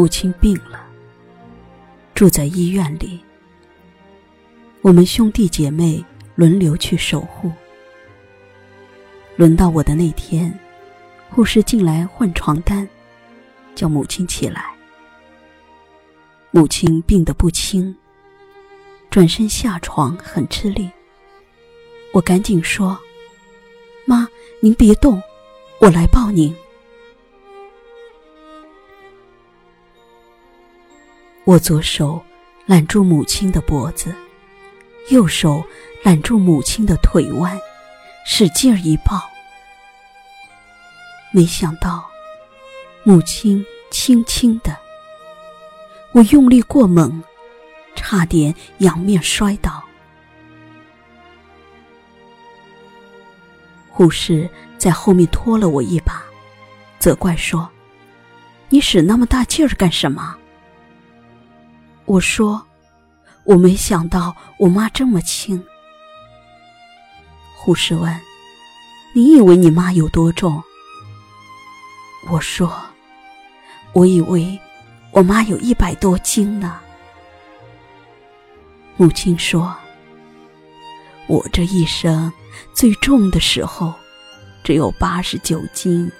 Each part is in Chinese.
母亲病了，住在医院里。我们兄弟姐妹轮流去守护。轮到我的那天，护士进来换床单，叫母亲起来。母亲病得不轻，转身下床很吃力。我赶紧说：“妈，您别动，我来抱您。”我左手揽住母亲的脖子，右手揽住母亲的腿弯，使劲儿一抱。没想到，母亲轻轻的，我用力过猛，差点仰面摔倒。护士在后面拖了我一把，责怪说：“你使那么大劲儿干什么？”我说：“我没想到我妈这么轻。”护士问：“你以为你妈有多重？”我说：“我以为我妈有一百多斤呢。”母亲说：“我这一生最重的时候只有八十九斤。”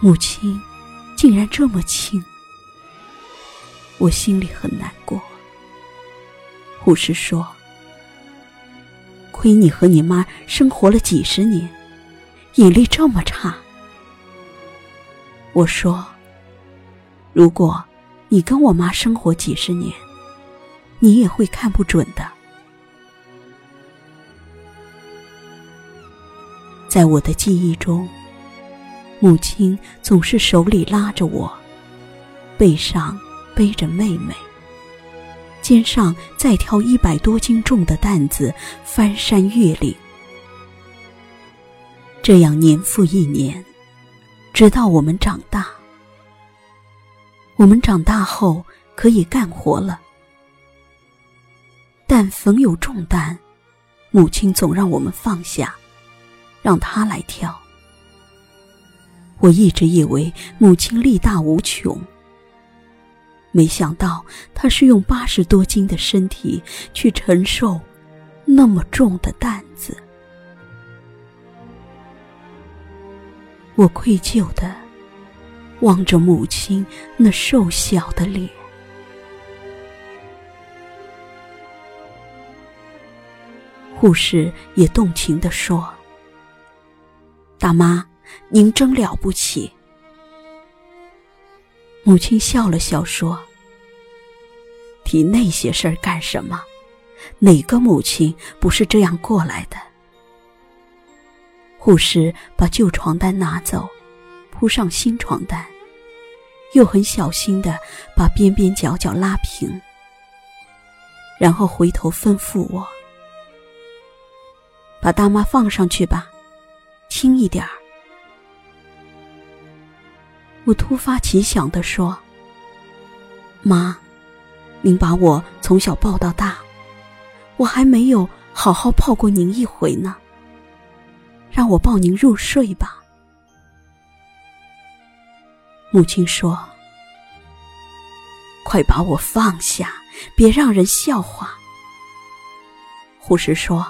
母亲。竟然这么轻，我心里很难过。护士说：“亏你和你妈生活了几十年，眼力这么差。”我说：“如果你跟我妈生活几十年，你也会看不准的。”在我的记忆中。母亲总是手里拉着我，背上背着妹妹，肩上再挑一百多斤重的担子翻山越岭。这样年复一年，直到我们长大。我们长大后可以干活了，但逢有重担，母亲总让我们放下，让她来挑。我一直以为母亲力大无穷，没想到她是用八十多斤的身体去承受那么重的担子。我愧疚的望着母亲那瘦小的脸，护士也动情的说：“大妈。”您真了不起。母亲笑了笑说：“提那些事儿干什么？哪个母亲不是这样过来的？”护士把旧床单拿走，铺上新床单，又很小心的把边边角角拉平，然后回头吩咐我：“把大妈放上去吧，轻一点儿。”我突发奇想地说：“妈，您把我从小抱到大，我还没有好好抱过您一回呢。让我抱您入睡吧。”母亲说：“快把我放下，别让人笑话。”护士说：“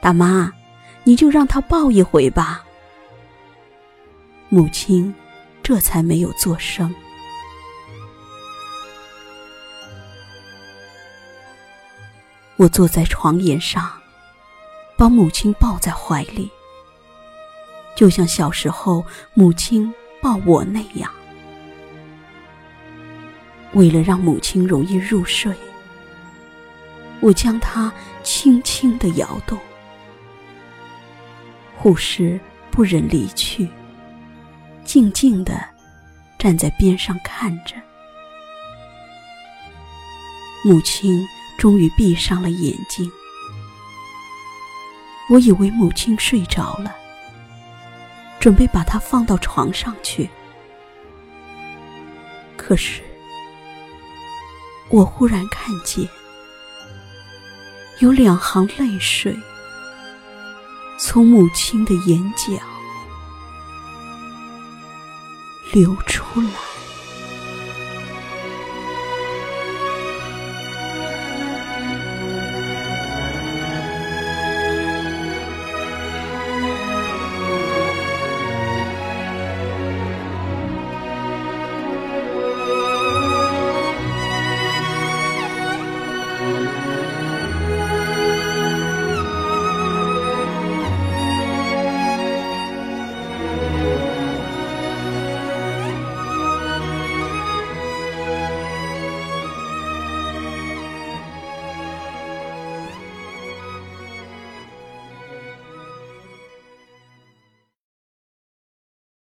大妈，你就让他抱一回吧。”母亲。这才没有作声。我坐在床沿上，把母亲抱在怀里，就像小时候母亲抱我那样。为了让母亲容易入睡，我将她轻轻的摇动。护士不忍离去。静静的站在边上看着，母亲终于闭上了眼睛。我以为母亲睡着了，准备把她放到床上去。可是，我忽然看见有两行泪水从母亲的眼角。流出来。